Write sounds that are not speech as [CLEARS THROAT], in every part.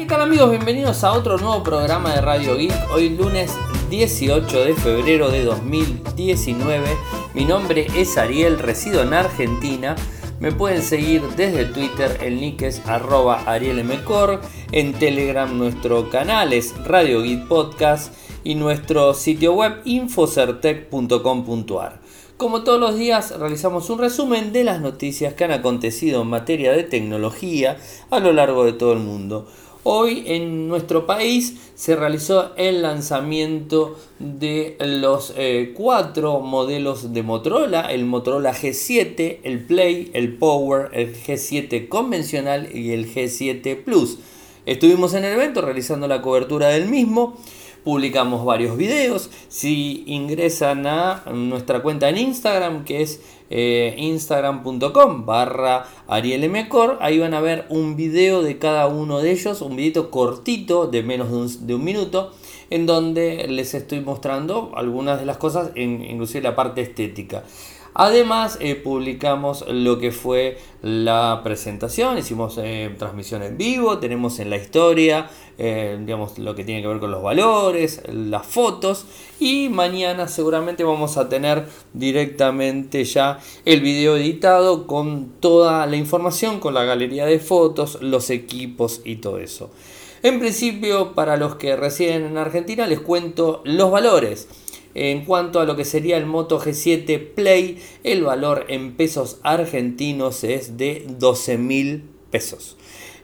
¿Qué tal amigos? Bienvenidos a otro nuevo programa de Radio Geek. Hoy lunes 18 de febrero de 2019. Mi nombre es Ariel, resido en Argentina. Me pueden seguir desde Twitter, el nick es arroba arielmcor. En Telegram nuestro canal es Radio Geek Podcast y nuestro sitio web infocertec.com.ar. Como todos los días realizamos un resumen de las noticias que han acontecido en materia de tecnología a lo largo de todo el mundo. Hoy en nuestro país se realizó el lanzamiento de los eh, cuatro modelos de Motorola, el Motorola G7, el Play, el Power, el G7 convencional y el G7 Plus. Estuvimos en el evento realizando la cobertura del mismo publicamos varios videos. Si ingresan a nuestra cuenta en Instagram, que es eh, instagram.com barra arielmcor, ahí van a ver un video de cada uno de ellos, un videito cortito de menos de un, minuto, en donde les estoy mostrando algunas de las cosas, inclusive la parte estética. Además, eh, publicamos lo que fue la presentación, hicimos eh, transmisión en vivo, tenemos en la historia, eh, digamos, lo que tiene que ver con los valores, las fotos, y mañana seguramente vamos a tener directamente ya el video editado con toda la información, con la galería de fotos, los equipos y todo eso. En principio, para los que residen en Argentina, les cuento los valores. En cuanto a lo que sería el Moto G7 Play, el valor en pesos argentinos es de 12 mil pesos.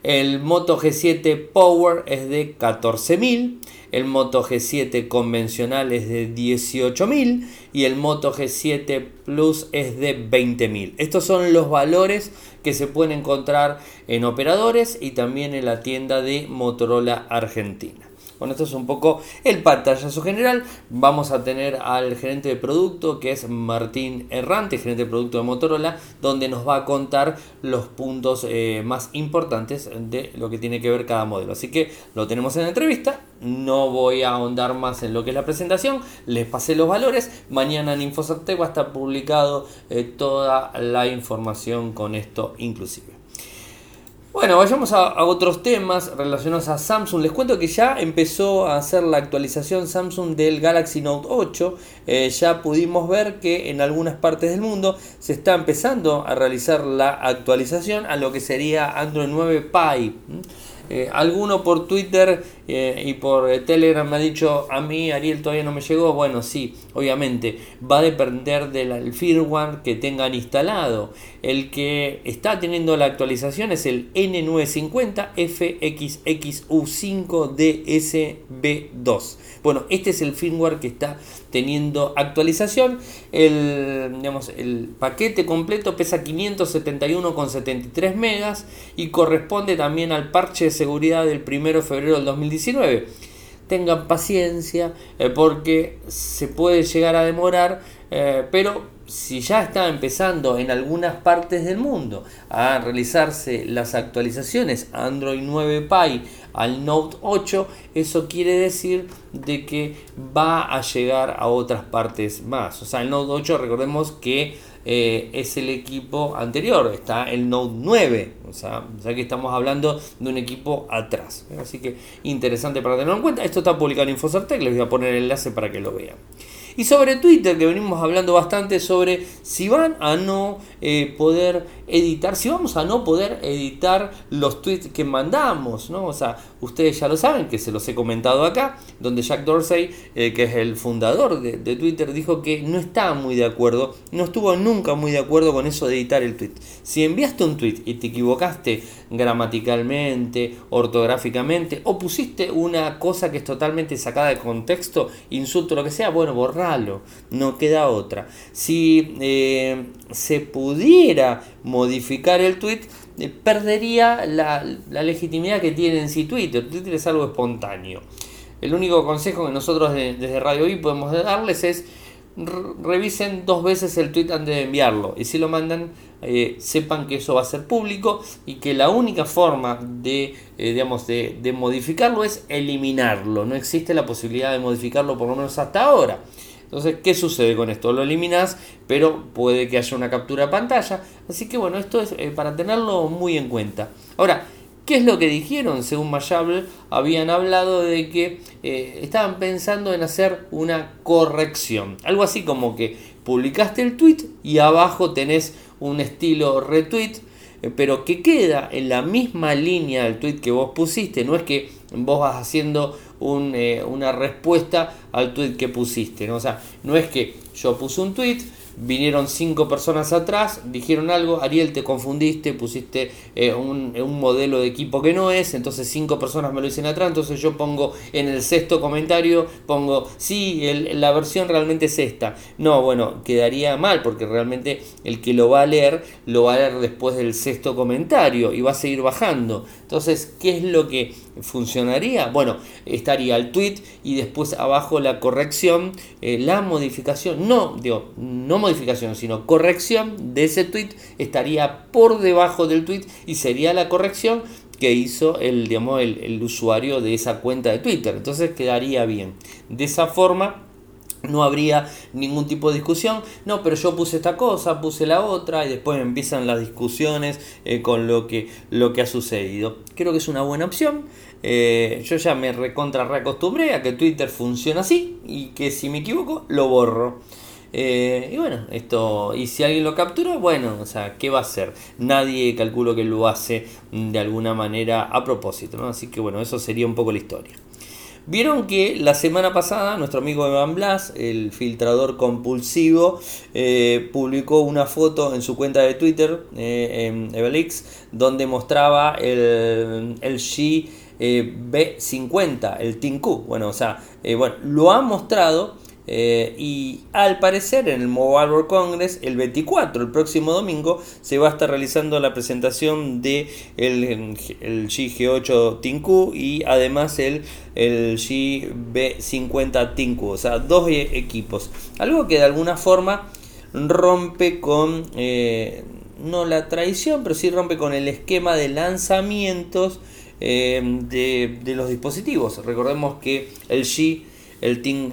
El Moto G7 Power es de 14 mil. El Moto G7 convencional es de 18.000 y el Moto G7 Plus es de 20.000. Estos son los valores que se pueden encontrar en operadores y también en la tienda de Motorola Argentina. Bueno, esto es un poco el pantallazo general. Vamos a tener al gerente de producto, que es Martín Errante, gerente de producto de Motorola, donde nos va a contar los puntos eh, más importantes de lo que tiene que ver cada modelo. Así que lo tenemos en la entrevista. No voy a ahondar más en lo que es la presentación. Les pasé los valores. Mañana en Infosarte va a estar publicado eh, toda la información con esto inclusive. Bueno, vayamos a, otros temas relacionados a Samsung. Les cuento que ya empezó a hacer la actualización Samsung del Galaxy Note 8. Eh, ya pudimos ver que en algunas partes del mundo se está empezando a realizar la actualización a lo que sería Android 9 Pie. Eh, alguno por Twitter eh, y por eh, Telegram me ha dicho a mí Ariel todavía no me llegó. Bueno, sí, obviamente va a depender del firmware que tengan instalado. El que está teniendo la actualización es el N950 FXXU5DSB2. Bueno, este es el firmware que está teniendo actualización. El, digamos, el paquete completo pesa 571,73 megas y corresponde también al parche de seguridad del 1 de febrero del 2019. Tengan paciencia eh, porque se puede llegar a demorar, eh, pero si ya está empezando en algunas partes del mundo a realizarse las actualizaciones Android 9 Pie al Note 8, eso quiere decir de que va a llegar a otras partes más. O sea, el Note 8 recordemos que eh, es el equipo anterior, está el Note 9, o sea, ya que estamos hablando de un equipo atrás. Así que interesante para tenerlo en cuenta. Esto está publicado en Infocertec, les voy a poner el enlace para que lo vean. Y sobre Twitter, que venimos hablando bastante sobre si van a no eh, poder editar, si vamos a no poder editar los tweets que mandamos, ¿no? O sea, ustedes ya lo saben, que se los he comentado acá, donde Jack Dorsey, eh, que es el fundador de, Twitter, dijo que no estaba muy de acuerdo, no estuvo nunca muy de acuerdo con eso de editar el tweet. Si enviaste un tweet y te equivocaste gramaticalmente, ortográficamente, o pusiste una cosa que es totalmente sacada de contexto, insulto, lo que sea, bueno, borralo, no queda otra. Si eh, se pudiera modificar el tweet, perdería la, legitimidad que tiene en sí Twitter. Twitter es algo espontáneo. El único consejo que nosotros desde Radio I podemos darles es revisen dos veces el tweet antes de enviarlo. Y si lo mandan, eh, sepan que eso va a ser público y que la única forma de, eh, digamos, de, de, modificarlo es eliminarlo. No existe la posibilidad de modificarlo por lo menos hasta ahora. Entonces, ¿qué sucede con esto? Lo eliminas, pero puede que haya una captura pantalla. Así que bueno, esto es eh, para tenerlo muy en cuenta. Ahora, ¿Qué es lo que dijeron? Según Mayable, habían hablado de que eh, estaban pensando en hacer una corrección. Algo así como que publicaste el tweet y abajo tenés un estilo retweet, eh, pero que queda en la misma línea del tweet que vos pusiste. No es que vos vas haciendo eh, una respuesta al tweet que pusiste. ¿no? O sea, no es que yo puse un tweet, vinieron cinco personas atrás, dijeron algo, Ariel te confundiste, pusiste eh, un, modelo de equipo que no es, entonces cinco personas me lo dicen atrás, entonces yo pongo en el sexto comentario, pongo, sí, la versión realmente es esta. No, bueno, quedaría mal porque realmente el que lo va a leer, lo va a leer después del sexto comentario y va a seguir bajando. Entonces, ¿qué es lo que funcionaría? Bueno, estaría el tweet y después abajo la corrección, eh, la modificación, no, digo, no modificación, sino corrección de ese tweet estaría por debajo del tweet y sería la corrección que hizo el, digamos, el, el usuario de esa cuenta de Twitter. Entonces quedaría bien. De esa forma no habría ningún tipo de discusión. No, pero yo puse esta cosa, puse la otra y después empiezan las discusiones eh, con lo que, lo que ha sucedido. Creo que es una buena opción. Eh, yo ya me recontra reacostumbré a que Twitter funciona así y que si me equivoco lo borro. Eh, y bueno, esto, y si alguien lo captura, bueno, o sea, ¿qué va a hacer? Nadie calculo que lo hace de alguna manera a propósito, ¿no? Así que bueno, eso sería un poco la historia. Vieron que la semana pasada nuestro amigo Evan Blas, el filtrador compulsivo, eh, publicó una foto en su cuenta de Twitter, eh, en Evelix, donde mostraba el, el G eh, B50, el Tinku. Bueno, o sea, bueno, lo ha mostrado eh, y al parecer en el Mobile World Congress, el 24, el próximo domingo, se va a estar realizando la presentación de el, el GG8 Tinku y además el, el GB50 Tinku, o sea, dos e, equipos. Algo que de alguna forma rompe con, eh, no la tradición, pero sí rompe con el esquema de lanzamientos eh, de, de los dispositivos. Recordemos que el G el, team,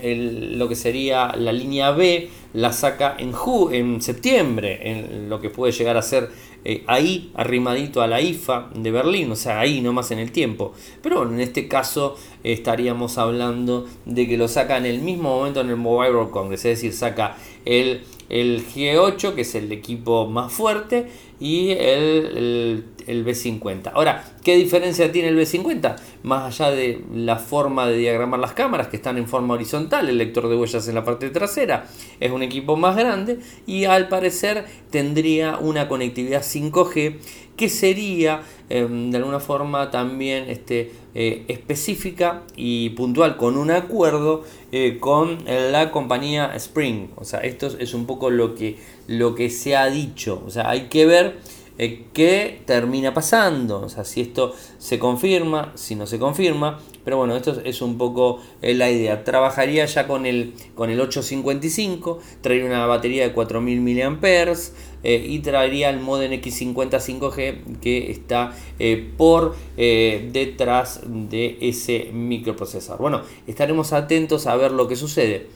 lo que sería la línea B la saca en, en septiembre, en lo que puede llegar a ser eh, ahí, arrimadito a la IFA de Berlín, o sea, ahí nomás en el tiempo. Pero en este caso estaríamos hablando de que lo saca en el mismo momento en el Mobile World Congress, es decir, saca el, el G8, que es el equipo más fuerte, y el, el, B50. Ahora, ¿qué diferencia tiene el B50? Más allá de la forma de diagramar las cámaras, que están en forma horizontal, el lector de huellas en la parte trasera, es un equipo más grande y al parecer tendría una conectividad 5G que sería em, de alguna forma también este, eh, específica y puntual con un acuerdo eh, con la compañía Spring. O sea, esto es un poco lo que, lo que se ha dicho. O sea, hay que ver eh, qué termina pasando. O sea, si esto se confirma, si no se confirma. Pero bueno, esto es un poco eh, la idea. Trabajaría ya con el, con el 855, traería una batería de 4000 mAh eh, y traería el modem X50 5G que está por detrás de ese microprocesador. Bueno, estaremos atentos a ver lo que sucede.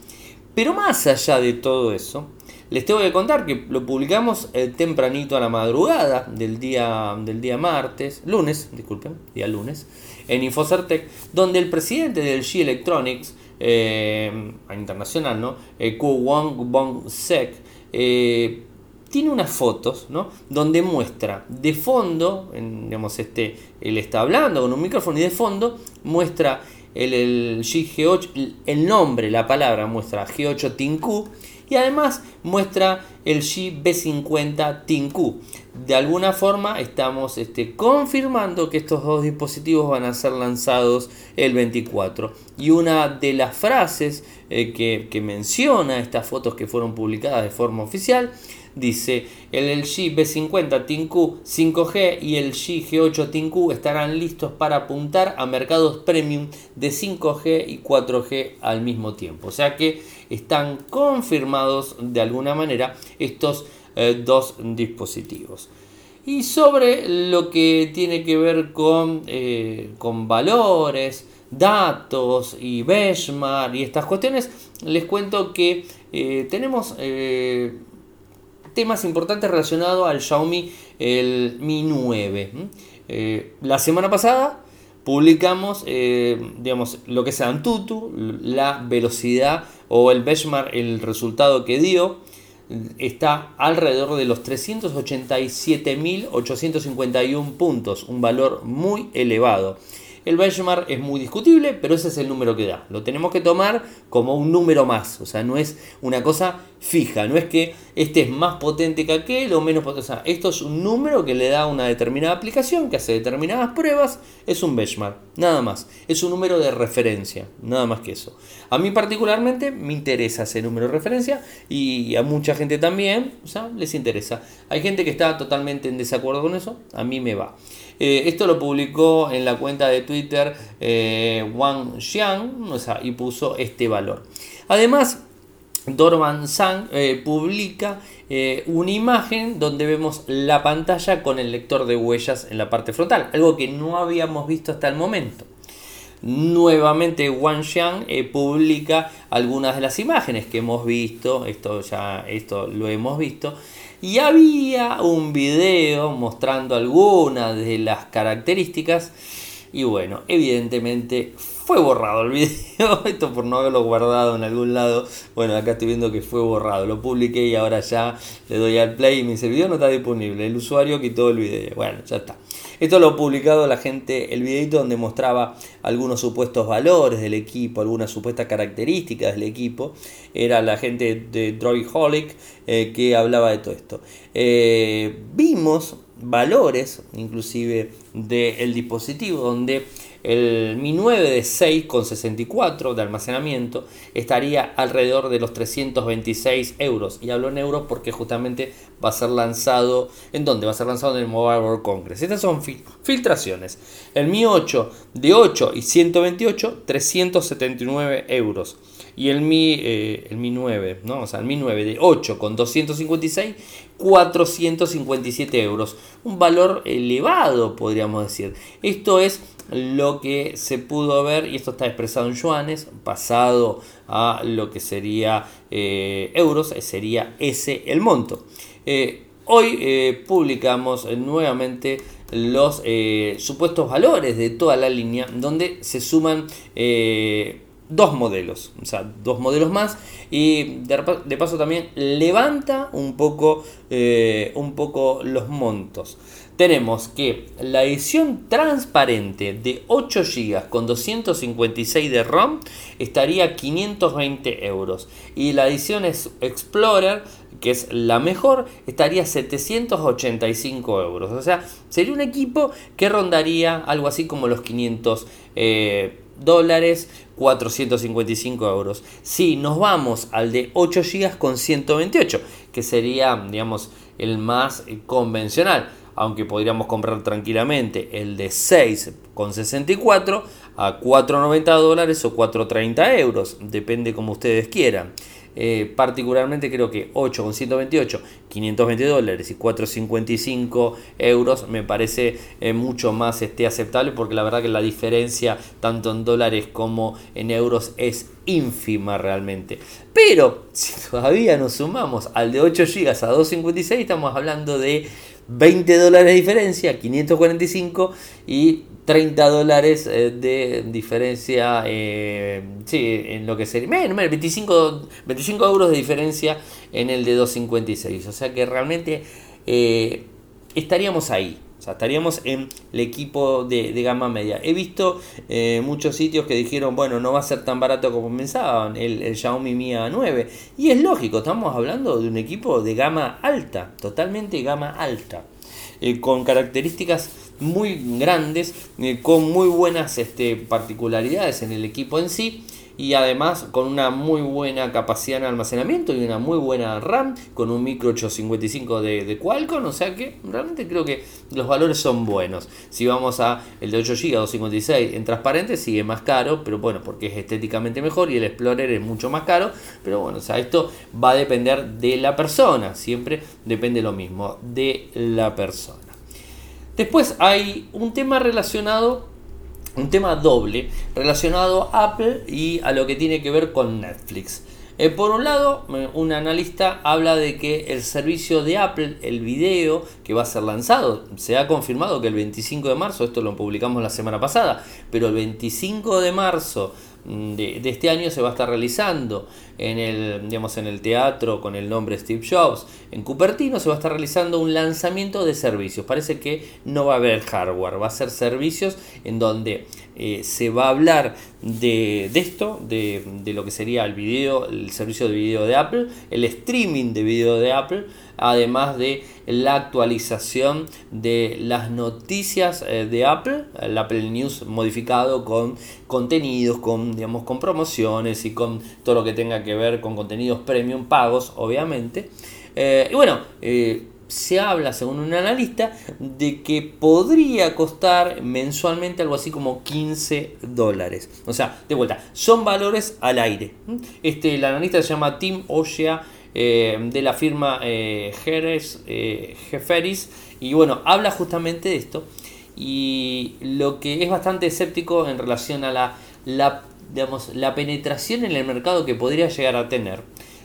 Pero más allá de todo eso, les tengo que contar que lo publicamos eh, tempranito a la madrugada del día, del día martes, lunes, disculpen, día lunes, en Infocertec, donde el presidente del G Electronics, eh, internacional, ¿no? Eh, Wong Bong Sek, eh, tiene unas fotos, ¿no? Donde muestra de fondo, digamos, este, él está hablando con un micrófono y de fondo muestra el, el G8, el nombre, la palabra muestra G8 Tinku y además muestra el GB50 Tinku. De alguna forma estamos este, confirmando que estos dos dispositivos van a ser lanzados el 24. Y una de las frases eh, que, que menciona estas fotos que fueron publicadas de forma oficial dice el LG B50 Tinku 5G y el LG G8 Tinku estarán listos para apuntar a mercados premium de 5G y 4G al mismo tiempo. O sea que están confirmados de alguna manera estos eh, dos dispositivos. Y sobre lo que tiene que ver con, eh, con valores, datos y benchmark y estas cuestiones, les cuento que eh, tenemos temas importantes relacionados al Xiaomi el Mi 9. Eh, la semana pasada publicamos eh, digamos, lo que sea Antutu, la velocidad o el benchmark, el resultado que dio está alrededor de los 387.851 puntos, un valor muy elevado. El benchmark es muy discutible, pero ese es el número que da. Lo tenemos que tomar como un número más, o sea, no es una cosa fija, no es que este es más potente que aquel o menos potente. O sea, esto es un número que le da una determinada aplicación que hace determinadas pruebas, es un benchmark, nada más. Es un número de referencia, nada más que eso. A mí particularmente me interesa ese número de referencia y a mucha gente también, o sea, les interesa. Hay gente que está totalmente en desacuerdo con eso, a mí me va. Eh, esto lo publicó en la cuenta de Twitter eh, Wang Xiang y puso este valor. Además, Dorman Sang eh, publica una imagen donde vemos la pantalla con el lector de huellas en la parte frontal, algo que no habíamos visto hasta el momento. Nuevamente Wang Xiang publica algunas de las imágenes que hemos visto, esto ya esto lo hemos visto, y había un video mostrando algunas de las características y bueno, evidentemente fue borrado el [LAUGHS] video, esto por no haberlo guardado en algún lado, bueno acá estoy viendo que fue borrado, lo publiqué y ahora ya le doy al play y me dice el video no está disponible, el usuario quitó el video, bueno ya está. Esto lo ha publicado la gente, el videito donde mostraba algunos supuestos valores del equipo, algunas supuestas características del equipo. Era la gente de Droidholic eh, que hablaba de todo esto. Eh, vimos valores, inclusive del dispositivo, donde el Mi 9 de 6,64 de almacenamiento estaría alrededor de los 326 euros. Y hablo en euros porque justamente va a ser lanzado. ¿En dónde? Va a ser lanzado en el Mobile World Congress. Estas son filtraciones. El Mi 8 de 8 y 128, 379 euros. Y el Mi, eh, el Mi 9, ¿no? O sea, el Mi 9 de 8 con 256, 457 euros. Un valor elevado, podríamos decir. Esto es lo que se pudo ver, y esto está expresado en yuanes, pasado a lo que sería eh, euros, eh, sería ese el monto. Eh, hoy publicamos nuevamente los supuestos valores de toda la línea, donde se suman dos modelos, o sea, dos modelos más y de, paso también levanta un poco, un poco los montos tenemos que la edición transparente de 8 GB con 256 de ROM estaría 520 euros. Y la edición Explorer, que es la mejor, estaría 785 euros. O sea, sería un equipo que rondaría algo así como los 500 eh, dólares 455 euros. Si nos vamos al de 8 GB con 128, que sería, digamos, el más convencional aunque podríamos comprar tranquilamente el de 6,64 a 4,90 dólares o 4,30 euros, depende como ustedes quieran. Eh, particularmente creo que 8,128, 520 dólares y 4,55 euros me parece eh, mucho más este, aceptable porque la verdad que la diferencia tanto en dólares como en euros es ínfima realmente. Pero si todavía nos sumamos al de 8 GB a 2,56 estamos hablando de 20 dólares de diferencia, 545 y 30 dólares eh, de diferencia, eh, sí, en lo que sería, 25, 25 euros de diferencia en el de 256. O sea que realmente eh, estaríamos ahí. O sea, estaríamos en el equipo de, gama media. He visto muchos sitios que dijeron, bueno, no va a ser tan barato como pensaban el, el Xiaomi Mi A9. Y es lógico, estamos hablando de un equipo de gama alta, totalmente gama alta. Con características muy grandes, eh, con muy buenas este, particularidades en el equipo en sí y además con una muy buena capacidad de almacenamiento y una muy buena RAM con un micro 855 de, Qualcomm, o sea que realmente creo que los valores son buenos. Si vamos a el de 8 GB 256 en transparente sigue más caro, pero bueno, porque es estéticamente mejor y el Explorer es mucho más caro, pero bueno, o sea, esto va a depender de la persona, siempre depende lo mismo de la persona. Después hay un tema relacionado un tema doble relacionado a Apple y a lo que tiene que ver con Netflix. Eh, por un lado, un analista habla de que el servicio de Apple, el video que va a ser lanzado, se ha confirmado que el 25 de marzo, esto lo publicamos la semana pasada, pero el 25 de marzo de, este año se va a estar realizando en el, digamos, en el teatro con el nombre Steve Jobs. En Cupertino se va a estar realizando un lanzamiento de servicios. Parece que no va a haber hardware, va a ser servicios en donde eh, se va a hablar de, esto, de, de, lo que sería el video, el servicio de video de Apple, el streaming de video de Apple además de la actualización de las noticias eh, de Apple, el Apple News modificado con contenidos, con, digamos, con promociones y con todo lo que tenga que ver con contenidos premium pagos, obviamente. Eh, y bueno, eh, se habla, según un analista, de que podría costar mensualmente algo así como 15 dólares. O sea, de vuelta, son valores al aire. Este, el analista se llama Tim Oshia eh, de la firma eh, Jerez, eh, Jeferis y bueno, habla justamente de esto y lo que es bastante escéptico en relación a la, la, digamos, la penetración en el mercado que podría llegar a tener.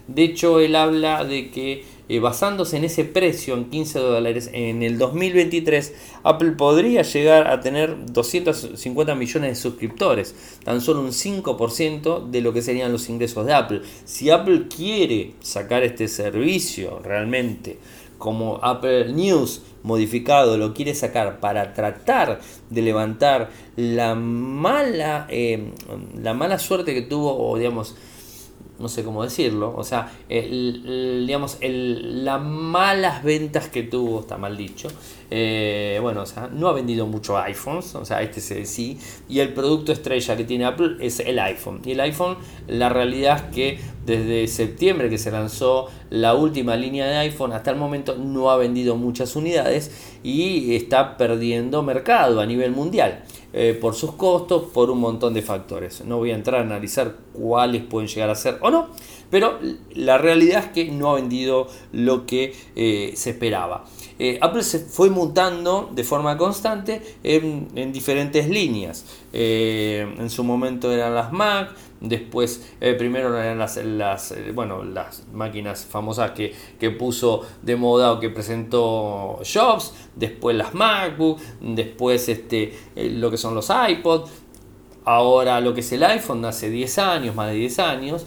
De hecho, él habla de que eh, basándose en ese precio, en 15 dólares, en el 2023 Apple podría llegar a tener 250 millones de suscriptores, tan solo un 5% de lo que serían los ingresos de Apple. Si Apple quiere sacar este servicio realmente como Apple News modificado lo quiere sacar para tratar de levantar la mala, eh, la mala suerte que tuvo, o digamos, no sé cómo decirlo, o sea, digamos, las malas ventas que tuvo, está mal dicho, eh, bueno, o sea, no ha vendido mucho iPhones, o sea, este sí, y el producto estrella que tiene Apple es el iPhone. Y el iPhone, la realidad es que desde septiembre que se lanzó la última línea de iPhone, hasta el momento no ha vendido muchas unidades y está perdiendo mercado a nivel mundial. Eh, por sus costos, por un montón de factores. No voy a entrar a analizar cuáles pueden llegar a ser o no, pero la realidad es que no ha vendido lo que eh, se esperaba. Eh, Apple se fue mutando de forma constante en, diferentes líneas. en su momento eran las Mac, Después, eh, primero eran las, eh, bueno, las máquinas famosas que, puso de moda o que presentó Jobs. Después las MacBook. Después este, eh, lo que son los iPod. Ahora lo que es el iPhone hace 10 años, más de 10 años.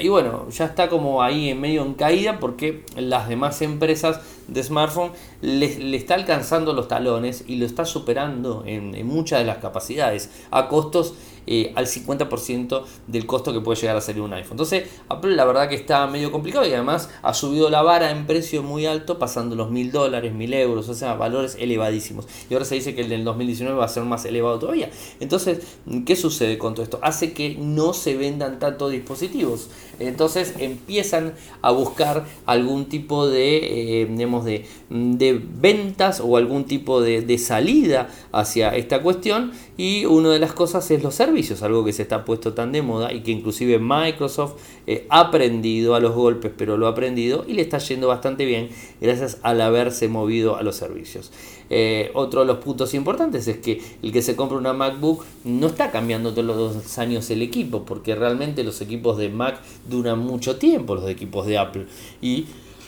y bueno, ya está como ahí en medio en caída porque las demás empresas de smartphone le, está alcanzando los talones y lo está superando en, en muchas de las capacidades a costos eh, al 50% del costo que puede llegar a salir un iPhone. Entonces, la verdad que está medio complicado y además ha subido la vara en precio muy alto, pasando los mil dólares, mil euros, o sea, valores elevadísimos. Y ahora se dice que el del 2019 va a ser más elevado todavía. Entonces, ¿qué sucede con todo esto? Hace que no se vendan tantos dispositivos. Entonces empiezan a buscar algún tipo de, eh, de, de, ventas o algún tipo de salida hacia esta cuestión. Y una de las cosas es los servicios algo que se está puesto tan de moda y que inclusive Microsoft eh, ha aprendido a los golpes, pero lo ha aprendido y le está yendo bastante bien gracias al haberse movido a los servicios. Eh, otro de los puntos importantes es que el que se compra una MacBook no está cambiando todos los dos años el equipo, porque realmente los equipos de Mac duran mucho tiempo, los equipos de Apple. Y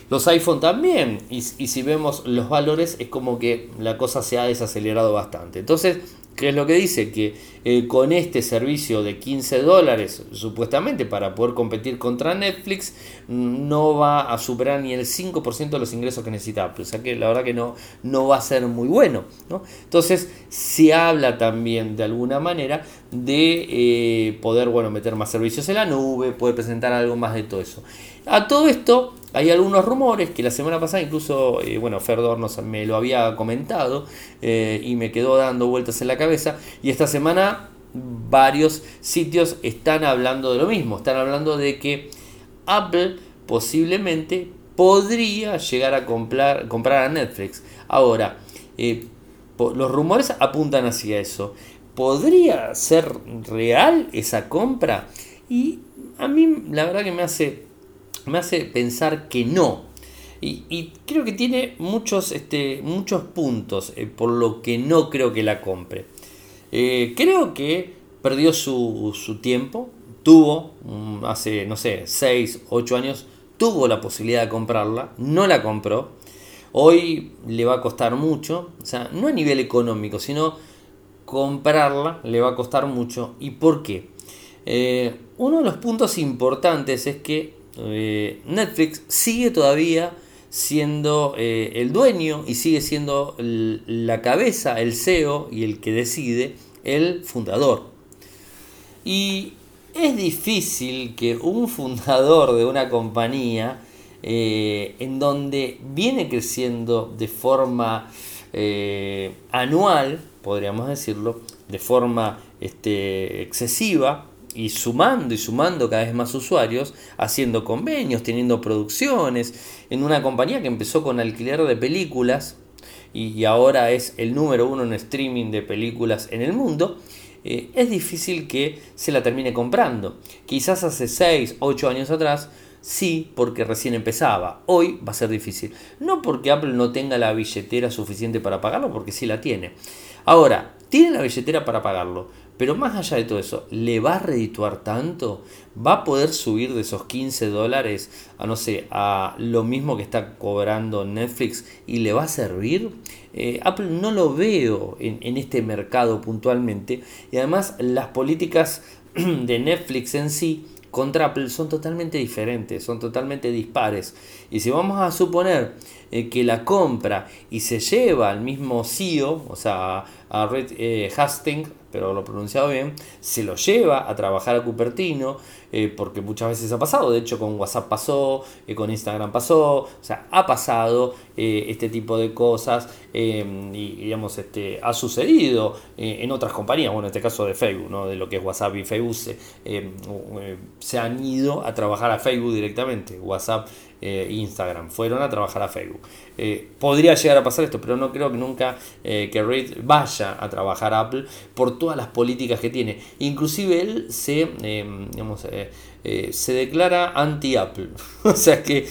los iPhone también. Y, y, si vemos los valores, es como que la cosa se ha desacelerado bastante. Entonces, ¿Qué es lo que dice? Que eh, con este servicio de 15 dólares, supuestamente para poder competir contra Netflix, mm, no va a superar ni el 5% de los ingresos que necesita. O sea que la verdad que no, no va a ser muy bueno. Entonces se habla también de alguna manera de eh, poder bueno, meter más servicios en la nube, poder presentar algo más de todo eso. A todo esto hay algunos rumores que la semana pasada incluso, eh, bueno, Ferdor me lo había comentado eh, y me quedó dando vueltas en la cabeza. Y esta semana varios sitios están hablando de lo mismo. Están hablando de que Apple posiblemente podría llegar a comprar, comprar a Netflix. Ahora, eh, los rumores apuntan hacia eso. ¿Podría ser real esa compra? Y a mí la verdad que me hace me hace pensar que no. Y, creo que tiene muchos, este, muchos puntos eh, por lo que no creo que la compre. Eh, creo que perdió su, su, tiempo, tuvo, mm, hace, no sé, 6, 8 años, tuvo la posibilidad de comprarla, no la compró. Hoy le va a costar mucho, o sea, no a nivel económico, sino comprarla le va a costar mucho. ¿Y por qué? Eh, uno de los puntos importantes es que eh, Netflix sigue todavía siendo eh, el dueño y sigue siendo la cabeza, el CEO y el que decide, el fundador. Y es difícil que un fundador de una compañía en donde viene creciendo de forma anual, podríamos decirlo, de forma este, excesiva y sumando y sumando cada vez más usuarios, haciendo convenios, teniendo producciones, en una compañía que empezó con alquiler de películas y, ahora es el número uno en streaming de películas en el mundo, eh, es difícil que se la termine comprando. Quizás hace 6, 8 años atrás, sí, porque recién empezaba. Hoy va a ser difícil. No porque Apple no tenga la billetera suficiente para pagarlo, porque sí la tiene. Ahora, tiene la billetera para pagarlo, pero más allá de todo eso, ¿le va a redituar tanto? ¿Va a poder subir de esos 15 dólares a, no sé, a lo mismo que está cobrando Netflix y le va a servir? Eh, Apple no lo veo en, este mercado puntualmente y además las políticas [CLEARS THROAT] de Netflix en sí contra Apple son totalmente diferentes, son totalmente dispares. Y si vamos a suponer eh, que la compra y se lleva al mismo CEO, o sea, a Red eh, Hastings, pero lo pronunciado bien, se lo lleva a trabajar a Cupertino, eh, porque muchas veces ha pasado, de hecho con WhatsApp pasó, eh, con Instagram pasó, o sea, ha pasado eh, este tipo de cosas y digamos, este, ha sucedido en otras compañías, bueno, en este caso de Facebook, ¿no? de lo que es WhatsApp y Facebook, se, se han ido a trabajar a Facebook directamente, WhatsApp eh, Instagram, fueron a trabajar a Facebook. Eh, podría llegar a pasar esto, pero no creo que nunca eh, que Reid vaya a trabajar a Apple por todas las políticas que tiene. Inclusive él se, digamos, se declara anti-Apple. [LAUGHS] o sea que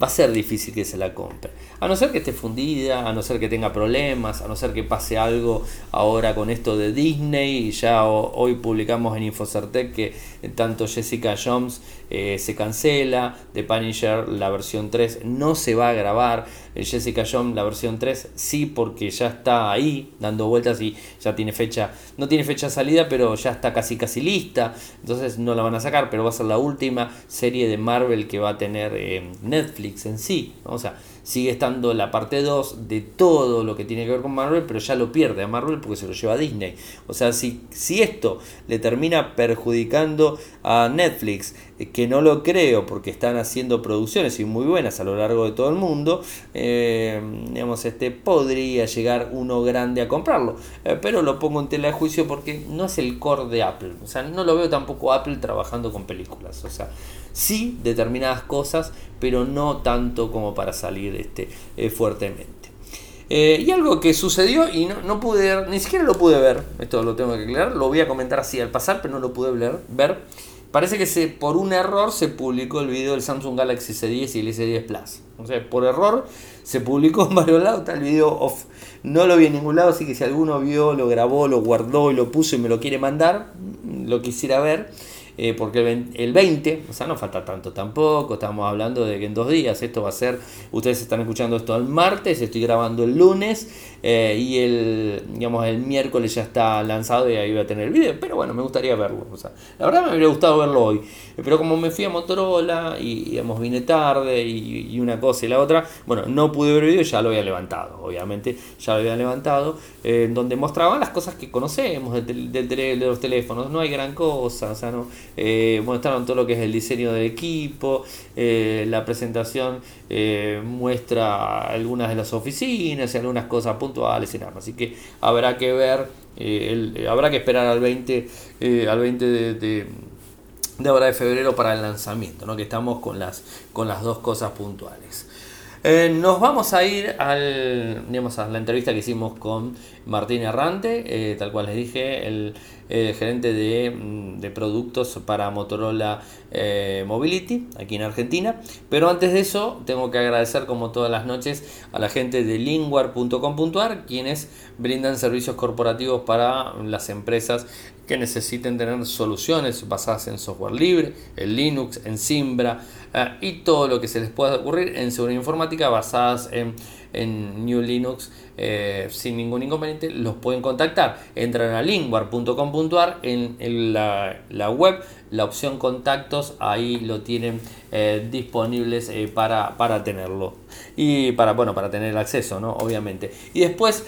va a ser difícil que se la compre. A no ser que esté fundida, a no ser que tenga problemas, a no ser que pase algo ahora con esto de Disney. Ya hoy publicamos en Infocertec que tanto Jessica Jones eh, se cancela, The Punisher la versión 3 no se va a grabar, eh, Jessica Jones la versión 3 sí porque ya está ahí dando vueltas y ya tiene fecha, no tiene fecha de salida pero ya está casi casi lista, entonces no la van a sacar, pero va a ser la última serie de Marvel que va a tener eh, Netflix en sí, o sea, sigue estando la parte 2 de todo lo que tiene que ver con Marvel, pero ya lo pierde a Marvel porque se lo lleva a Disney. O sea, si, si esto le termina perjudicando a Netflix, que no lo creo porque están haciendo producciones y muy buenas a lo largo de todo el mundo, eh, digamos, este, podría llegar uno grande a comprarlo. Eh, pero lo pongo en tela de juicio porque no es el core de Apple. O sea, no lo veo tampoco Apple trabajando con películas. O sea, sí determinadas cosas, pero no tanto como para salir este, fuertemente. y algo que sucedió y no, no, pude, ni siquiera lo pude ver, esto lo tengo que aclarar, lo voy a comentar así al pasar, pero no lo pude ver Parece que se, por un error se publicó el video del Samsung Galaxy S10 y el S10 Plus. O sea, por error se publicó en varios lados, el video off. No lo vi en ningún lado, así que si alguno vio, lo grabó, lo guardó y lo puso y me lo quiere mandar, lo quisiera ver. Eh, porque el 20, o sea, no falta tanto tampoco, estamos hablando de que en dos días esto va a ser, ustedes están escuchando esto el martes, estoy grabando el lunes eh, y el, digamos, el miércoles ya está lanzado y ahí voy a tener el video, pero bueno, me gustaría verlo, o sea, la verdad me hubiera gustado verlo hoy, pero como me fui a Motorola y digamos, vine tarde y, una cosa y la otra, bueno, no pude ver el video, ya lo había levantado, obviamente, ya lo había levantado, eh, donde mostraban las cosas que conocemos de los teléfonos, no hay gran cosa, o sea, no eh, mostraron todo lo que es el diseño del equipo, eh, la presentación eh, muestra algunas de las oficinas y algunas cosas puntuales y nada Así que habrá que ver, habrá que esperar al 20, al 20 de, de de ahora de febrero para el lanzamiento, ¿no? que estamos con las, con las dos cosas puntuales. Nos vamos a ir al, digamos, a la entrevista que hicimos con Martín Errante, tal cual les dije, el gerente de, mm, de, productos para Motorola Mobility aquí en Argentina. Pero antes de eso, tengo que agradecer como todas las noches a la gente de linguar.com.ar, quienes brindan servicios corporativos para las empresas que necesiten tener soluciones basadas en software libre, en Linux, en Simbra eh, y todo lo que se les pueda ocurrir en seguridad informática basadas en, en New Linux eh, sin ningún inconveniente, los pueden contactar. Entran a lingwar.com.ar en, en la, la, web, la opción contactos, ahí lo tienen eh, disponibles para, para tenerlo y para, bueno, para tener acceso, ¿no? Obviamente. Y después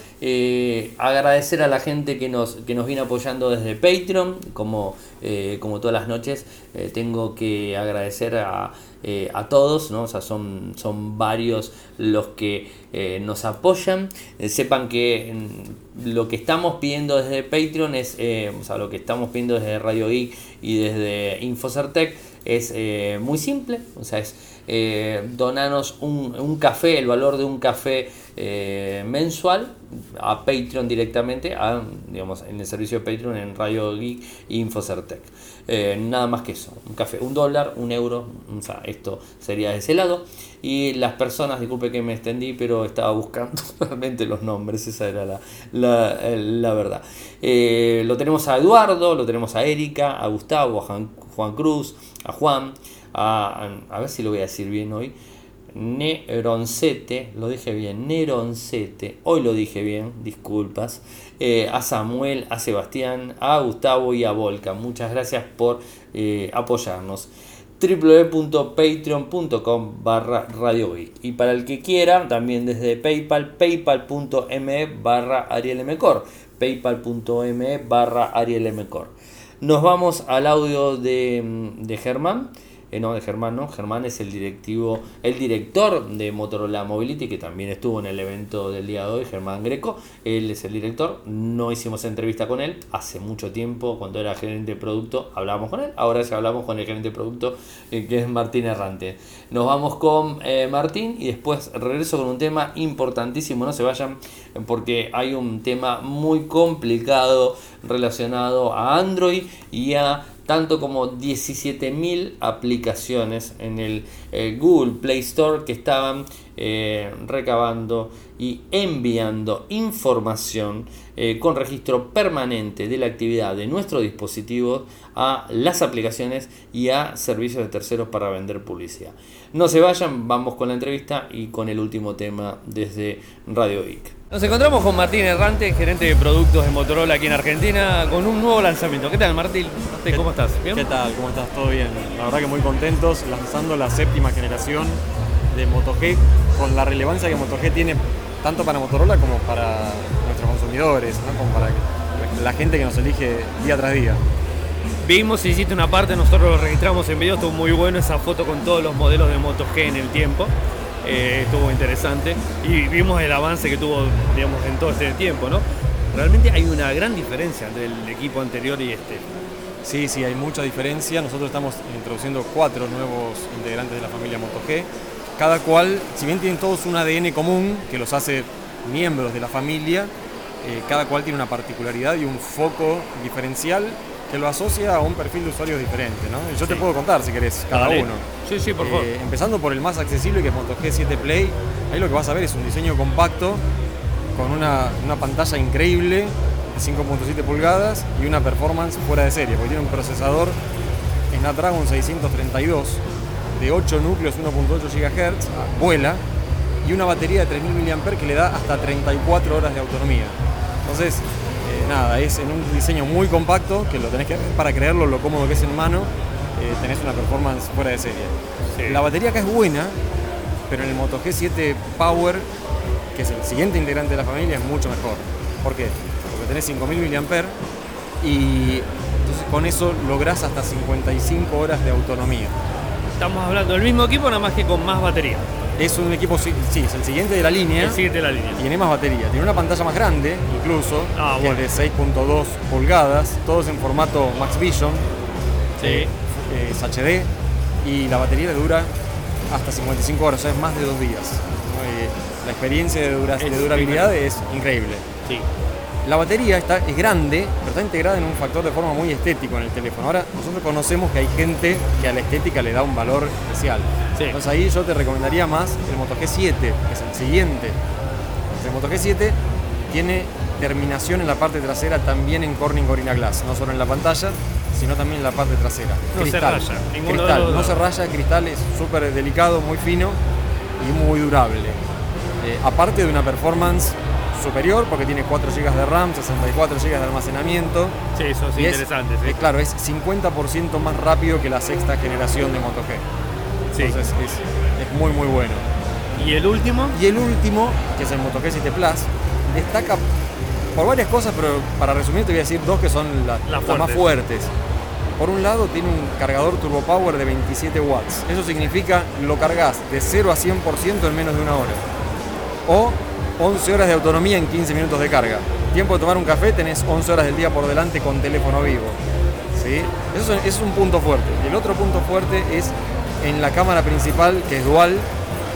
agradecer a la gente que nos, que nos viene apoyando desde Patreon, como, eh, como todas las noches, eh, tengo que agradecer a, eh, a todos, ¿no? O sea, son, son varios los que nos apoyan. sepan que mm, lo que estamos pidiendo desde Patreon es, o sea, lo que estamos pidiendo desde Radio Geek y desde Infocertec es muy simple, o sea, es eh, donanos un, un, café, el valor de un café eh, mensual a Patreon directamente, a, digamos, en el servicio de Patreon en Radio Geek e Infocertec. Eh, nada más que eso, un café, un dólar, un euro, o sea, esto sería de ese lado. Y las personas, disculpe que me extendí, pero estaba buscando [LAUGHS] realmente los nombres, esa era la, la, la verdad. Eh, lo tenemos a Eduardo, lo tenemos a Erika, a Gustavo, a Juan, Cruz, a Juan, a, ver si lo voy a decir bien hoy, Neroncete, lo dije bien, Neroncete, hoy lo dije bien, disculpas, eh, a Samuel, a Sebastián, a Gustavo y a Volca. Muchas gracias por eh, apoyarnos. www.patreon.com barra y para el que quiera también desde paypal paypal.me barra arielmcor paypal.me barra arielmcor nos vamos al audio de, de Germán eh, no, de Germán no, Germán es el directivo, el director de Motorola Mobility, que también estuvo en el evento del día de hoy, Germán Greco, él es el director, no hicimos entrevista con él, hace mucho tiempo, cuando era gerente de producto, hablábamos con él, ahora ya hablamos con el gerente de producto, eh, que es Martín Errante. Nos vamos con eh, Martín y después regreso con un tema importantísimo, no se vayan, porque hay un tema muy complicado relacionado a Android y a tanto como 17.000 aplicaciones en el eh, Google Play Store que estaban eh, recabando y enviando información eh, con registro permanente de la actividad de nuestros dispositivos a las aplicaciones y a servicios de terceros para vender publicidad. No se vayan, vamos con la entrevista y con el último tema desde Radio Geek. Nos encontramos con Martín Errante, gerente de productos de Motorola aquí en Argentina, con un nuevo lanzamiento. ¿Qué tal, Martín? ¿Cómo estás? ¿Bien? ¿Qué tal? ¿Cómo estás? ¿Todo bien? La verdad que muy contentos lanzando la séptima generación de Moto G con la relevancia que Moto G tiene tanto para Motorola como para nuestros consumidores, como para la gente que nos elige día tras día. Vimos, hiciste una parte, nosotros lo registramos en video, estuvo muy bueno esa foto con todos los modelos de Moto G en el tiempo. Eh, estuvo interesante y vimos el avance que tuvo digamos, en todo este tiempo, ¿no? Realmente hay una gran diferencia entre el equipo anterior y este. Sí, sí, hay mucha diferencia. Nosotros estamos introduciendo cuatro nuevos integrantes de la familia Moto G, cada cual, si bien tienen todos un ADN común que los hace miembros de la familia, eh, cada cual tiene una particularidad y un foco diferencial que lo asocia a un perfil de usuarios diferente, ¿no? yo te puedo contar si querés, cada uno. Sí, sí, por favor. Eh, empezando por el más accesible que es Moto G7 Play, ahí lo que vas a ver es un diseño compacto con una, pantalla increíble de 5.7 pulgadas y una performance fuera de serie, porque tiene un procesador Snapdragon 632 de 8 núcleos, 1.8 GHz, vuela, y una batería de 3.000 mAh que le da hasta 34 horas de autonomía. Entonces, nada, es en un diseño muy compacto, que lo tenés que ver para creerlo lo cómodo que es en mano, eh, tenés una performance fuera de serie. La batería acá es buena, pero en el Moto G7 Power, que es el siguiente integrante de la familia, es mucho mejor. ¿Por qué? Porque tenés 5000 mAh y entonces con eso lográs hasta 55 horas de autonomía. Estamos hablando del mismo equipo, nada más que con más batería. Es un equipo, sí, es el siguiente de la línea. El siguiente de la línea. Tiene más batería. Tiene una pantalla más grande, incluso, ah, que es de 6.2 pulgadas. Todos en formato Max Vision. Sí. Eh, es HD. Y la batería le dura hasta 55 horas, o sea, es más de dos días. Eh, la experiencia de, durabilidad es increíble. Sí. La batería está, es grande, pero está integrada en un factor de forma muy estético en el teléfono. Ahora, nosotros conocemos que hay gente que a la estética le da un valor especial. Entonces ahí yo te recomendaría más el Moto G7, que es el siguiente. El Moto G7 tiene terminación en la parte trasera también en Corning Gorilla Glass, no solo en la pantalla, sino también en la parte trasera. No cristal, se raya, cristal, no se raya, cristal es súper delicado, muy fino y muy durable. Eh, aparte de una performance superior, porque tiene 4 GB de RAM, 64 GB de almacenamiento. Sí, eso es interesante. Es, claro, es 50% más rápido que la sexta generación de Moto G. Entonces es, es muy muy bueno. ¿Y el último? Y el último, que es el Moto G 7 Plus, destaca por varias cosas, pero para resumir te voy a decir dos que son las más fuertes. Por un lado tiene un cargador Turbo Power de 27 watts. Eso significa lo cargas de 0 a 100% en menos de una hora. O 11 horas de autonomía en 15 minutos de carga. Tiempo de tomar un café tenés 11 horas del día por delante con teléfono vivo. ¿Sí? Eso, es un punto fuerte. Y el otro punto fuerte es en la cámara principal, que es dual,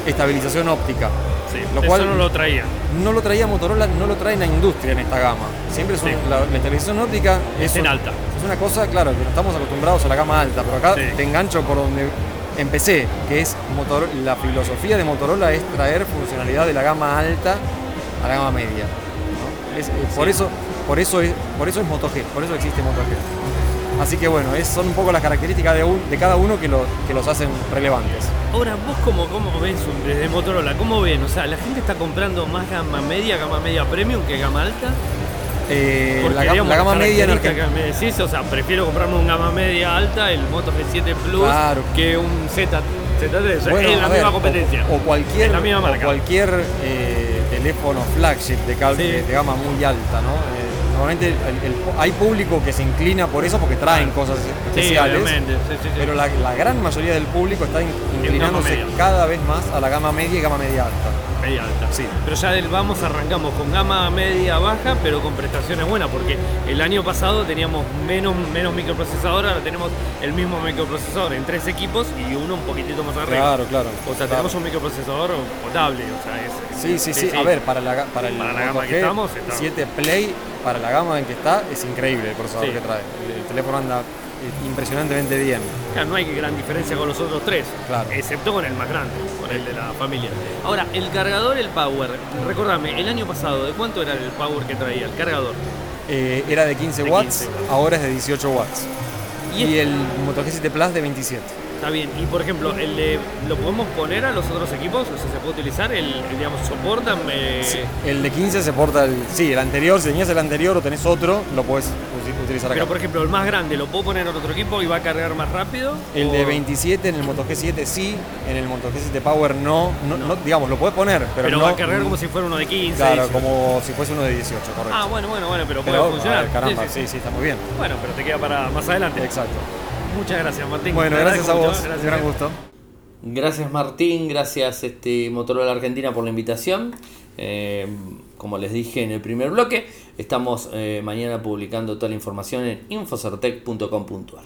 estabilización óptica. Sí, lo cual no lo traía. No lo traía Motorola, no lo trae la industria en esta gama. Siempre es la, televisión óptica es, en alta. Es una cosa, claro, que no estamos acostumbrados a la gama alta, pero acá te engancho por donde empecé, que es la filosofía de Motorola es traer funcionalidad de la gama alta a la gama media. por, eso, por, eso es, por eso es Moto G, por eso existe Moto G. Así que bueno, es, son un poco las características de, de cada uno que, que los hacen relevantes. Ahora, vos cómo, cómo ves desde Motorola, ¿cómo ven? O sea, ¿la gente está comprando más gama media, gama media premium que gama alta? Eh, la, gama media en Argentina. o sea, prefiero comprarme un gama media alta, el Moto G7 Plus, que un Z, Z3. Bueno, es la misma competencia. O, cualquier, la cualquier eh, teléfono flagship de, de, gama muy alta, ¿no? Normalmente hay público que se inclina por eso porque traen cosas especiales. pero la, gran mayoría del público está inclinándose cada vez más a la gama media y gama media alta. Media alta. Sí. Pero ya del vamos arrancamos con gama media baja, pero con prestaciones buenas, porque el año pasado teníamos menos, menos microprocesador, ahora tenemos el mismo microprocesador en tres equipos y uno un poquitito más arriba. Claro, claro. O sea, tenemos un microprocesador potable. O sea, es, sí, sí, sí. A ver, para la, para el para la gama que estamos, 7 Play para la gama en que está, es increíble el procesador que trae. El, teléfono anda impresionantemente bien. no hay gran diferencia con los otros tres, claro. excepto con el más grande, con el de la familia. Ahora, el cargador, el Power, recordame, el año pasado, ¿de cuánto era el Power que traía, el cargador? Eh, era de 15 watts, ahora es de 18 watts. Y, y el Moto G7 Plus de 27. Está bien. Y por ejemplo, el ¿lo podemos poner a los otros equipos? O sea, ¿se puede utilizar? ¿El, digamos, soportan? el de 15 se porta el. Sí, el anterior, si tenías el anterior o tenés otro, lo puedes utilizar acá. Pero por ejemplo, el más grande, ¿lo puedo poner en otro equipo y va a cargar más rápido? El de 27 en el Moto G7 sí, en el Moto G7 Power no. No, digamos, lo puedes poner, pero. Pero no, va a cargar como si fuera uno de 15. Claro, como si fuese uno de 18, correcto. Ah, bueno, bueno, bueno, pero, puede funcionar. caramba, sí sí, está muy bien. Bueno, pero te queda para más adelante. Exacto. Muchas gracias, Martín. Bueno, gracias a vos. Gracias. Gran gusto. Gracias Martín, gracias este, Motorola Argentina por la invitación. Eh, como les dije en el primer bloque, estamos eh, mañana publicando toda la información en infocertec.com.ar.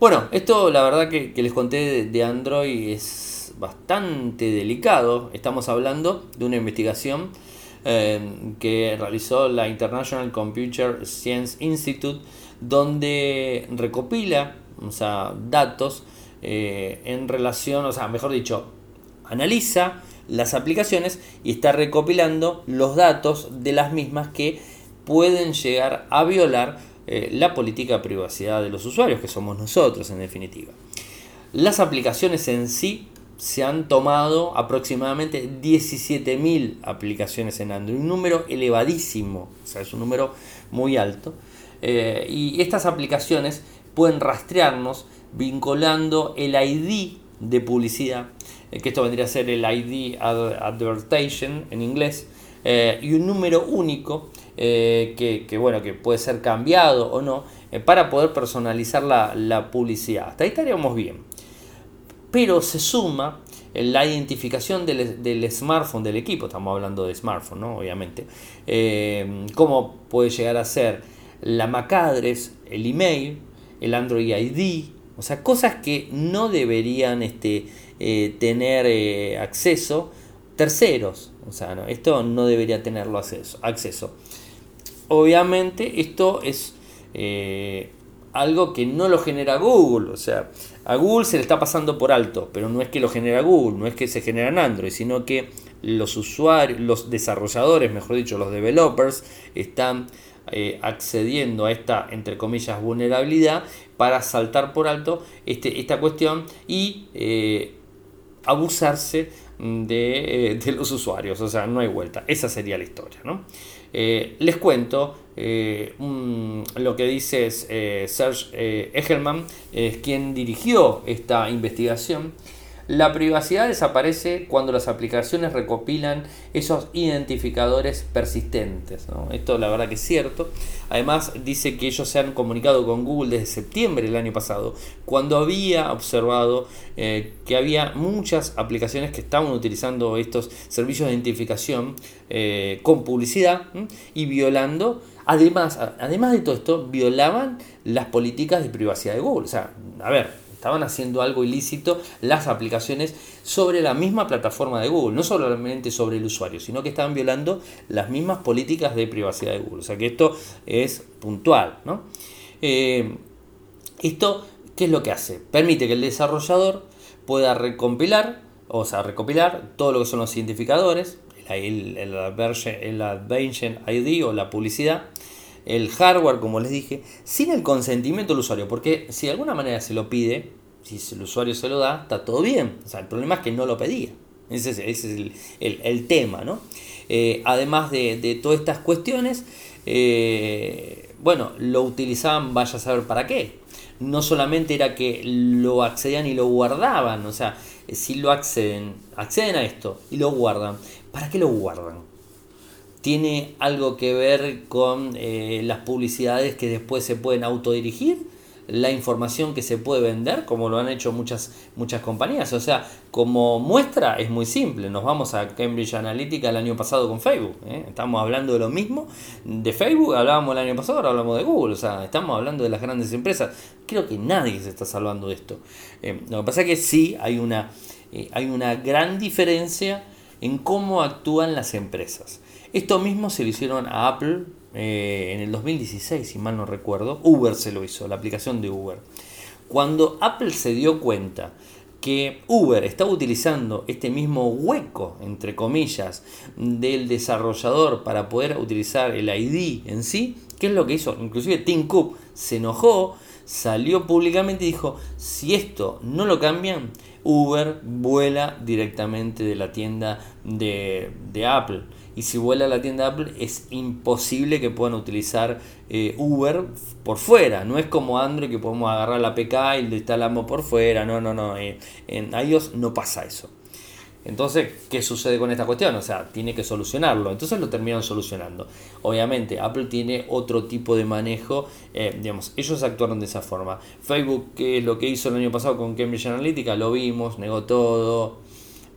Bueno, esto la verdad que, les conté de, Android es bastante delicado. Estamos hablando de una investigación eh, que realizó la International Computer Science Institute, donde recopila o sea, datos eh, en relación, o sea, mejor dicho, analiza las aplicaciones y está recopilando los datos de las mismas que pueden llegar a violar eh, la política de privacidad de los usuarios, que somos nosotros en definitiva. Las aplicaciones en sí se han tomado aproximadamente 17.000 aplicaciones en Android, un número elevadísimo, o sea, es un número muy alto. Eh, y estas aplicaciones pueden rastrearnos vinculando el ID de publicidad, eh, que esto vendría a ser el ID advertising en inglés, eh, y un número único eh, que, bueno, que puede ser cambiado o no para poder personalizar la, publicidad. Hasta ahí estaríamos bien. Pero se suma la identificación del, smartphone del equipo, estamos hablando de smartphone, ¿no? obviamente, cómo puede llegar a ser la MAC address, el email, el Android ID, o sea, cosas que no deberían este, eh, tener eh, acceso terceros. O sea, esto no debería tenerlo acceso, acceso. obviamente esto es eh, algo que no lo genera Google, o sea, a Google se le está pasando por alto, pero no es que lo genera Google, no es que se genera en Android, sino que los usuarios, los desarrolladores, mejor dicho, los developers, están eh, accediendo a esta, entre comillas, vulnerabilidad para saltar por alto este, esta cuestión y eh, abusarse de, eh, de, los usuarios. O sea, no hay vuelta. Esa sería la historia. ¿no? les cuento lo que dice Serge Egelman, es quien dirigió esta investigación la privacidad desaparece cuando las aplicaciones recopilan esos identificadores persistentes. Esto la verdad que es cierto. Además dice que ellos se han comunicado con Google desde septiembre del año pasado, cuando había observado eh, que había muchas aplicaciones que estaban utilizando estos servicios de identificación eh, con publicidad y violando Además, además de todo esto, violaban las políticas de privacidad de Google. O sea, a ver, estaban haciendo algo ilícito las aplicaciones sobre la misma plataforma de Google, no solamente sobre el usuario, sino que estaban violando las mismas políticas de privacidad de Google. O sea que esto es puntual. ¿no? Eh, esto, ¿qué es lo que hace? Permite que el desarrollador pueda recompilar, o sea, recopilar todo lo que son los identificadores, el, el, el Advention ID o la publicidad, el hardware, como les dije, sin el consentimiento del usuario, porque si de alguna manera se lo pide, si el usuario se lo da, está todo bien. O sea, el problema es que no lo pedía. Ese es, el, tema, ¿no? Eh, además de, todas estas cuestiones, eh, bueno, lo utilizaban, vaya a saber para qué. No solamente era que lo accedían y lo guardaban, o sea, si lo acceden, acceden a esto y lo guardan, ¿para qué lo guardan? tiene algo que ver con eh, las publicidades que después se pueden autodirigir, la información que se puede vender, como lo han hecho muchas, muchas compañías. O sea, como muestra es muy simple. Nos vamos a Cambridge Analytica el año pasado con Facebook. ¿eh? Estamos hablando de lo mismo. De Facebook hablábamos el año pasado, ahora hablamos de Google. O sea, estamos hablando de las grandes empresas. Creo que nadie se está salvando de esto. Eh, lo que pasa es que sí hay una, hay una gran diferencia en cómo actúan las empresas. Esto mismo se lo hicieron a Apple eh, en el 2016, si mal no recuerdo. Uber se lo hizo, la aplicación de Uber. Cuando Apple se dio cuenta que Uber estaba utilizando este mismo hueco, entre comillas, del desarrollador para poder utilizar el ID en sí, ¿qué es lo que hizo? Inclusive Tim Cook se enojó, salió públicamente y dijo, si esto no lo cambian, Uber vuela directamente de la tienda de, de Apple y si vuela a la tienda Apple es imposible que puedan utilizar eh, Uber por fuera. No es como Android que podemos agarrar la PK y lo instalamos por fuera. No, no, no. Eh, en iOS no pasa eso. Entonces, ¿qué sucede con esta cuestión? O sea, tiene que solucionarlo. Entonces lo terminan solucionando. Obviamente, Apple tiene otro tipo de manejo. Eh, digamos, ellos actuaron de esa forma. Facebook, que es lo que hizo el año pasado con Cambridge Analytica, lo vimos, negó todo.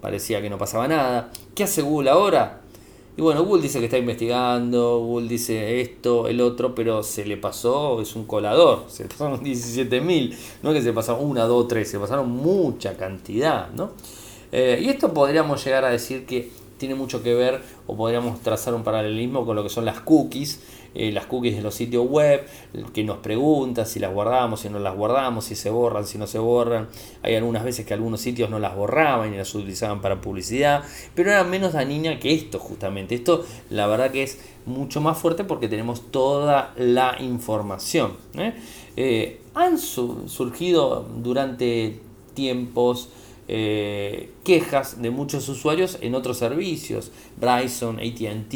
Parecía que no pasaba nada. ¿Qué hace Google ahora? Y bueno, Google dice que está investigando, Google dice esto, el otro, pero se le pasó, es un colador, se le pasaron [LAUGHS] 17.000, no es que se pasaron una, dos, tres, se pasaron mucha cantidad, ¿no? Eh, y esto podríamos llegar a decir que tiene mucho que ver, o podríamos trazar un paralelismo con lo que son las cookies, eh, las cookies de los sitios web, que nos preguntan si las guardamos, si no las guardamos, si se borran, si no se borran. Hay algunas veces que algunos sitios no las borraban y las utilizaban para publicidad, pero era menos dañina que esto justamente. Esto la verdad que es mucho más fuerte porque tenemos toda la información. ¿eh? Han surgido durante tiempos quejas de muchos usuarios en otros servicios, Bryson, ATT,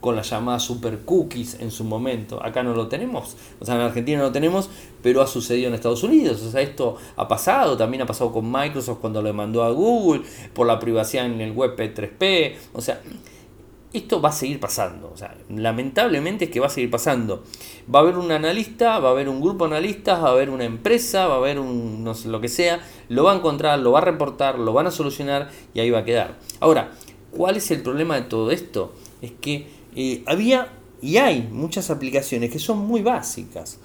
con las llamadas super cookies en su momento. Acá no lo tenemos, o sea, en Argentina no lo tenemos, pero ha sucedido en Estados Unidos. O sea, esto ha pasado, también ha pasado con Microsoft cuando le mandó a Google por la privacidad en el web P3P. O sea, esto va a seguir pasando. O sea, lamentablemente es que va a seguir pasando. Va a haber un analista, va a haber un grupo de analistas, va a haber una empresa, va a haber un no sé lo que sea, lo va a encontrar, lo va a reportar, lo van a solucionar y ahí va a quedar. Ahora, ¿cuál es el problema de todo esto? Es que eh, había y hay muchas aplicaciones que son muy básicas.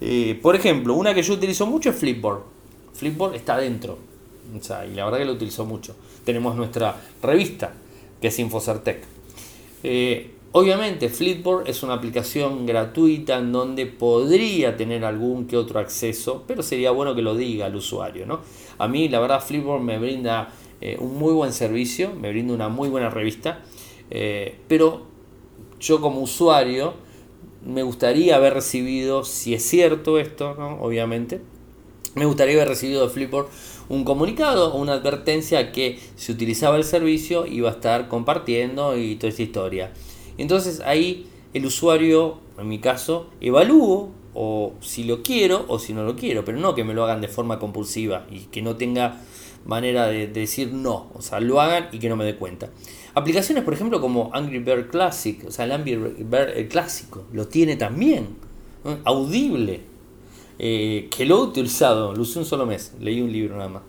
Eh, por ejemplo, una que yo utilizo mucho es Flipboard. Flipboard está adentro. y la verdad que lo utilizo mucho. Tenemos nuestra revista, que es Infocertec. Eh, Obviamente Flipboard es una aplicación gratuita en donde podría tener algún que otro acceso, pero sería bueno que lo diga el usuario. ¿no? A mí la verdad Flipboard me brinda eh, un muy buen servicio, me brinda una muy buena revista, eh, pero yo como usuario me gustaría haber recibido, si es cierto esto, obviamente, me gustaría haber recibido de Flipboard un comunicado o una advertencia que si utilizaba el servicio iba a estar compartiendo y toda esta historia. Entonces ahí el usuario, en mi caso, evalúo o si lo quiero o si no lo quiero, pero no que me lo hagan de forma compulsiva y que no tenga manera de, decir no, o sea, lo hagan y que no me dé cuenta. Aplicaciones, por ejemplo, como Angry Bird Classic, o sea, el Angry Bird clásico, lo tiene también, audible, eh, que lo he utilizado, lo usé un solo mes, leí un libro nada más.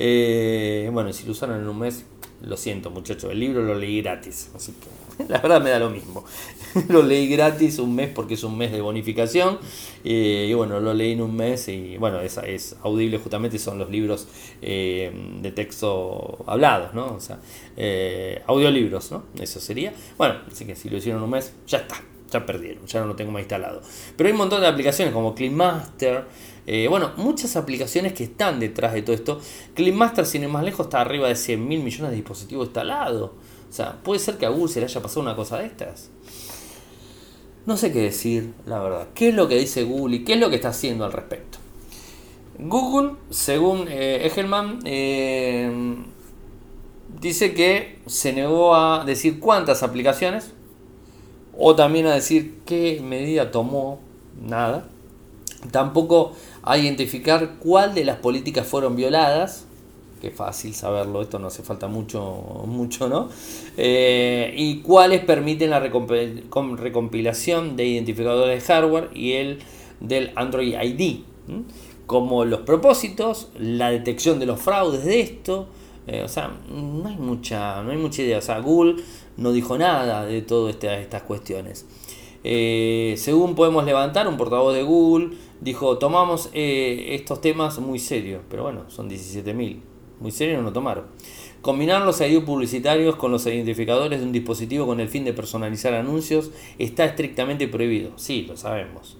Eh, bueno, si lo usaron en un mes, lo siento muchachos, el libro lo leí gratis, así que [LAUGHS] la verdad me da lo mismo. [LAUGHS] lo leí gratis un mes porque es un mes de bonificación eh, y bueno, lo leí en un mes y bueno, es, es audible justamente, son los libros eh, de texto hablados, ¿no? O sea, eh, audiolibros, ¿no? Eso sería. Bueno, así que si lo hicieron un mes, ya está, ya perdieron, ya no lo tengo más instalado. Pero hay un montón de aplicaciones como Cleanmaster, eh, bueno, muchas aplicaciones que están detrás de todo esto. CleanMaster, sin ir más lejos, está arriba de 100 mil millones de dispositivos instalados. O sea, puede ser que a Google se le haya pasado una cosa de estas. No sé qué decir, la verdad. ¿Qué es lo que dice Google y qué es lo que está haciendo al respecto? Google, según eh, Egelman, eh, dice que se negó a decir cuántas aplicaciones o también a decir qué medida tomó, nada. Tampoco a identificar cuál de las políticas fueron violadas, que fácil saberlo, esto no hace falta mucho, mucho ¿no? Eh, y cuáles permiten la recompilación de identificadores de hardware y el del Android ID, como los propósitos, la detección de los fraudes de esto, eh, o sea, no hay mucha, no hay mucha idea, o sea, Google no dijo nada de todas estas cuestiones. Eh, según podemos levantar, un portavoz de Google dijo, tomamos eh, estos temas muy serios, pero bueno, son 17.000, muy serios no tomaron. Combinar los ID publicitarios con los identificadores de un dispositivo con el fin de personalizar anuncios está estrictamente prohibido, sí, lo sabemos.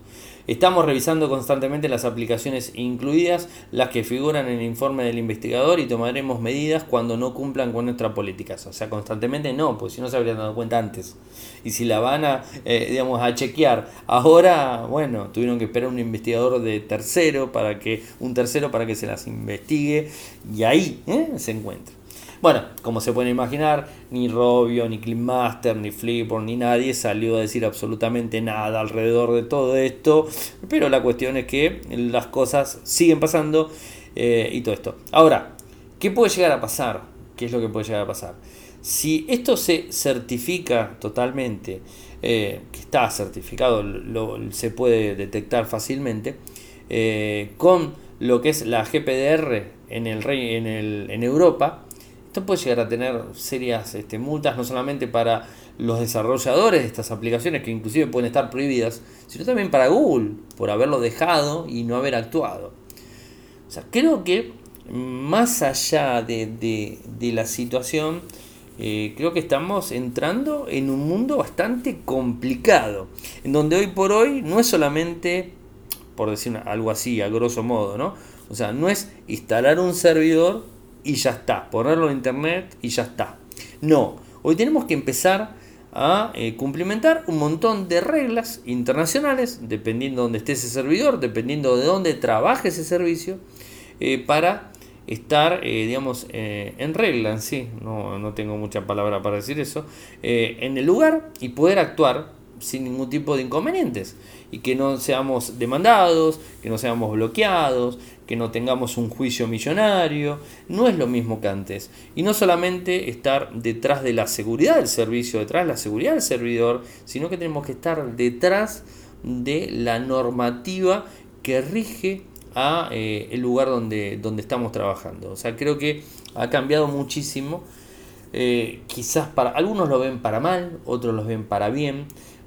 Estamos revisando constantemente las aplicaciones incluidas, las que figuran en el informe del investigador y tomaremos medidas cuando no cumplan con nuestras políticas. O sea, constantemente no, pues si no se habrían dado cuenta antes. Y si la van a, eh, digamos, a chequear ahora, bueno, tuvieron que esperar un investigador de tercero para que, un tercero para que se las investigue y ahí ¿eh? se encuentra. Bueno, como se pueden imaginar, ni Robio, ni Cleanmaster, ni Flipboard, ni nadie salió a decir absolutamente nada alrededor de todo esto. Pero la cuestión es que las cosas siguen pasando eh, y todo esto. Ahora, ¿qué puede llegar a pasar? ¿Qué es lo que puede llegar a pasar? Si esto se certifica totalmente, eh, que está certificado, se puede detectar fácilmente, eh, con lo que es la GPDR en, el, en, el, en Europa, puede llegar a tener serias este, multas, no solamente para los desarrolladores de estas aplicaciones, que inclusive pueden estar prohibidas, sino también para Google, por haberlo dejado y no haber actuado. O sea, creo que más allá de, la situación, eh, creo que estamos entrando en un mundo bastante complicado, en donde hoy por hoy no es solamente, por decir algo así, a grosso modo, ¿no? O sea, no es instalar un servidor y ya está, ponerlo en internet y ya está. No, hoy tenemos que empezar a eh, cumplimentar un montón de reglas internacionales, dependiendo de dónde esté ese servidor, dependiendo de dónde trabaje ese servicio, eh, para estar, eh, digamos, en regla sí, no, no, tengo mucha palabra para decir eso, en el lugar y poder actuar sin ningún tipo de inconvenientes y que no seamos demandados, que no seamos bloqueados, que no tengamos un juicio millonario, no es lo mismo que antes. Y no solamente estar detrás de la seguridad del servicio, detrás de la seguridad del servidor, sino que tenemos que estar detrás de la normativa que rige a eh, el lugar donde, donde estamos trabajando. O sea, creo que ha cambiado muchísimo. Eh, quizás para algunos lo ven para mal, otros lo ven para bien,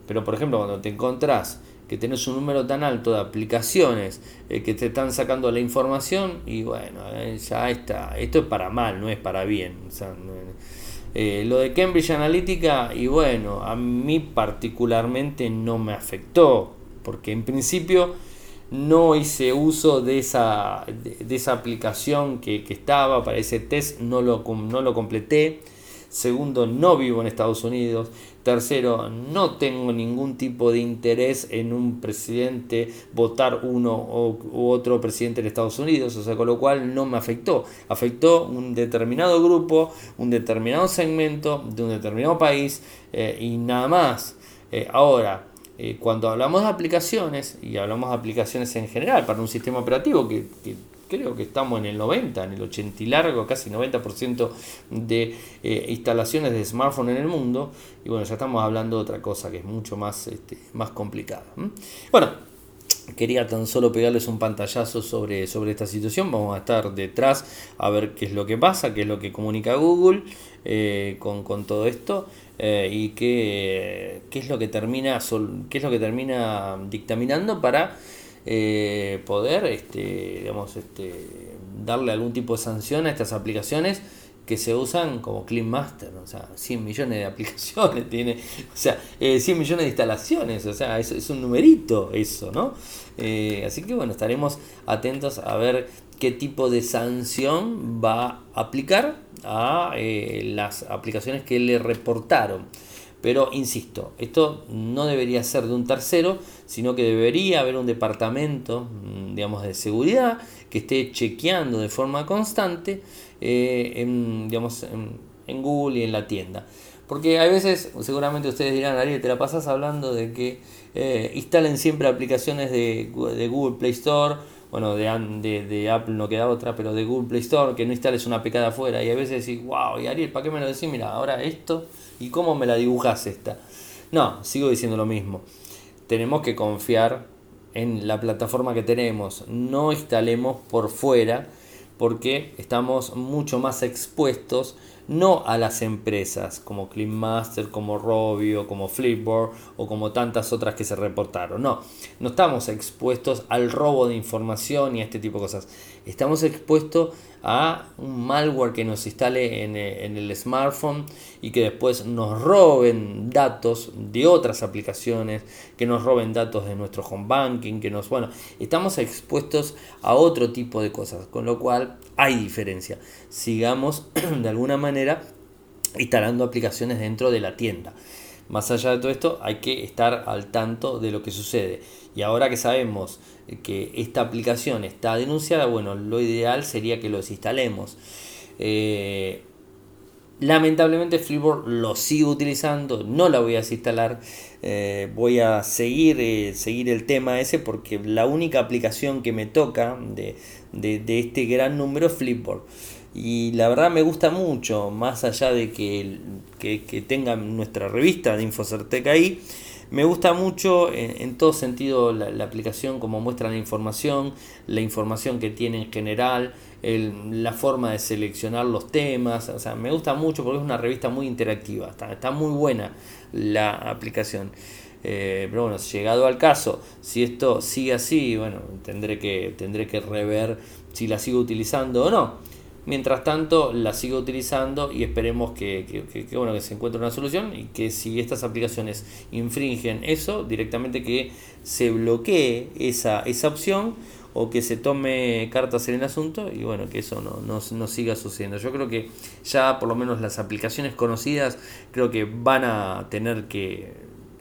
pero por ejemplo cuando te encontrás que tenés un número tan alto de aplicaciones eh, que te están sacando la información y bueno, eh, ya está, esto es para mal, no es para bien. Eh, lo de Cambridge Analytica, y bueno, a mí particularmente no me afectó, porque en principio no hice uso de esa, de, esa aplicación que, estaba para ese test, no lo, no lo completé. Segundo, no vivo en Estados Unidos. Tercero, no tengo ningún tipo de interés en un presidente votar uno u otro presidente de Estados Unidos, o sea, con lo cual no me afectó. Afectó un determinado grupo, un determinado segmento de un determinado país eh, y nada más. Eh, ahora, eh, cuando hablamos de aplicaciones, y hablamos de aplicaciones en general para un sistema operativo que, creo que estamos en el 90, en el 80 y largo, casi 90% de eh, instalaciones de smartphone en el mundo, y bueno, ya estamos hablando de otra cosa que es mucho más, este, más complicada. Bueno, quería tan solo pegarles un pantallazo sobre, sobre esta situación. Vamos a estar detrás a ver qué es lo que pasa, qué es lo que comunica Google eh, con, con, todo esto. Eh, y qué, qué, es lo que termina qué es lo que termina dictaminando para eh, poder este, digamos, este, darle algún tipo de sanción a estas aplicaciones que se usan como Clean Master, o sea, 100 millones de aplicaciones [LAUGHS] tiene, o sea, 100 eh, millones de instalaciones, o sea, es, un numerito eso, ¿no? así que bueno, estaremos atentos a ver qué tipo de sanción va a aplicar a eh, las aplicaciones que le reportaron. Pero insisto, esto no debería ser de un tercero, sino que debería haber un departamento, mm, digamos, de seguridad que esté chequeando de forma constante, eh, en, digamos, en, Google y en la tienda. Porque a veces, seguramente ustedes dirán, Ariel, te la pasas hablando de que eh, instalen siempre aplicaciones de, de Google Play Store bueno, de, de, Apple no queda otra, pero de Google Play Store, que no instales una pecada afuera y a veces decís, wow, y Ariel, ¿para qué me lo decís? Mira, ahora esto, ¿y cómo me la dibujas esta? No, sigo diciendo lo mismo. Tenemos que confiar en la plataforma que tenemos, no instalemos por fuera porque estamos mucho más expuestos no a las empresas como CleanMaster, como Robio, como Flipboard o como tantas otras que se reportaron. No, no estamos expuestos al robo de información y a este tipo de cosas. Estamos expuestos a un malware que nos instale en, eh, el smartphone y que después nos roben datos de otras aplicaciones, que nos roben datos de nuestro home banking, que nos, bueno, estamos expuestos a otro tipo de cosas, con lo cual hay diferencia. Sigamos [CLEARS THROAT] de alguna manera instalando aplicaciones dentro de la tienda. Más allá de todo esto, hay que estar al tanto de lo que sucede. Y ahora que sabemos que esta aplicación está denunciada, bueno, lo ideal sería que lo desinstalemos. Eh, lamentablemente Flipboard lo sigo utilizando, no la voy a desinstalar. Eh, voy a seguir, eh, seguir el tema ese porque la única aplicación que me toca de, de, este gran número es Flipboard. Y la verdad me gusta mucho, más allá de que, que, que tengan nuestra revista de Infocertec ahí. Me gusta mucho en, todo sentido la, aplicación como muestra la información, la información que tiene en general, la forma de seleccionar los temas. O sea, me gusta mucho porque es una revista muy interactiva. Está, muy buena la aplicación. Eh, pero bueno, llegado al caso, si esto sigue así, bueno, tendré que, tendré que rever si la sigo utilizando o no. Mientras tanto, la sigo utilizando y esperemos que, bueno, que se encuentre una solución y que si estas aplicaciones infringen eso, directamente que se bloquee esa, esa opción o que se tome cartas en el asunto y bueno, que eso no, no, siga sucediendo. Yo creo que ya por lo menos las aplicaciones conocidas creo que van a tener que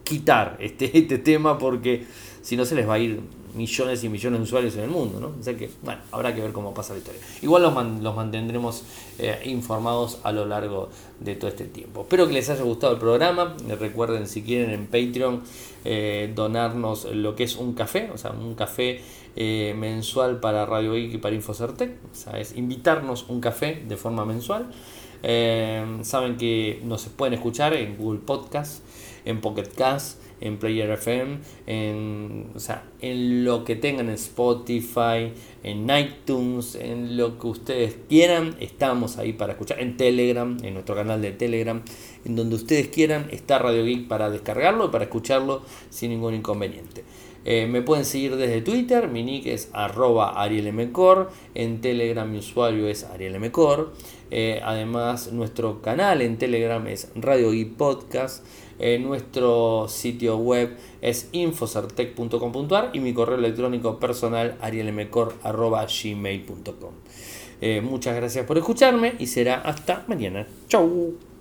quitar este, [LAUGHS] este tema porque si no se les va a ir millones y millones de usuarios en el mundo, ¿no? O sea que, bueno, habrá que ver cómo pasa la historia. Igual los, los mantendremos eh, informados a lo largo de todo este tiempo. Espero que les haya gustado el programa. Recuerden, si quieren en Patreon, eh, donarnos lo que es un café, o sea, un café eh, mensual para Radio Geek y para Infocertec. O sea, es invitarnos un café de forma mensual. saben que nos pueden escuchar en Google Podcast, en Pocket Cast en Player FM, en, o sea, en lo que tengan en Spotify, en iTunes, en lo que ustedes quieran, estamos ahí para escuchar, en Telegram, en nuestro canal de Telegram, en donde ustedes quieran, está Radio Geek para descargarlo y para escucharlo sin ningún inconveniente. Eh, me pueden seguir desde Twitter, mi nick es arroba arielmcor, en Telegram mi usuario es arielmcor. Eh, además, nuestro canal en Telegram es Radio y Podcast. Eh, nuestro sitio web es infocertec.com.ar y mi correo electrónico personal arielmcor.gmail.com. muchas gracias por escucharme y será hasta mañana. Chau.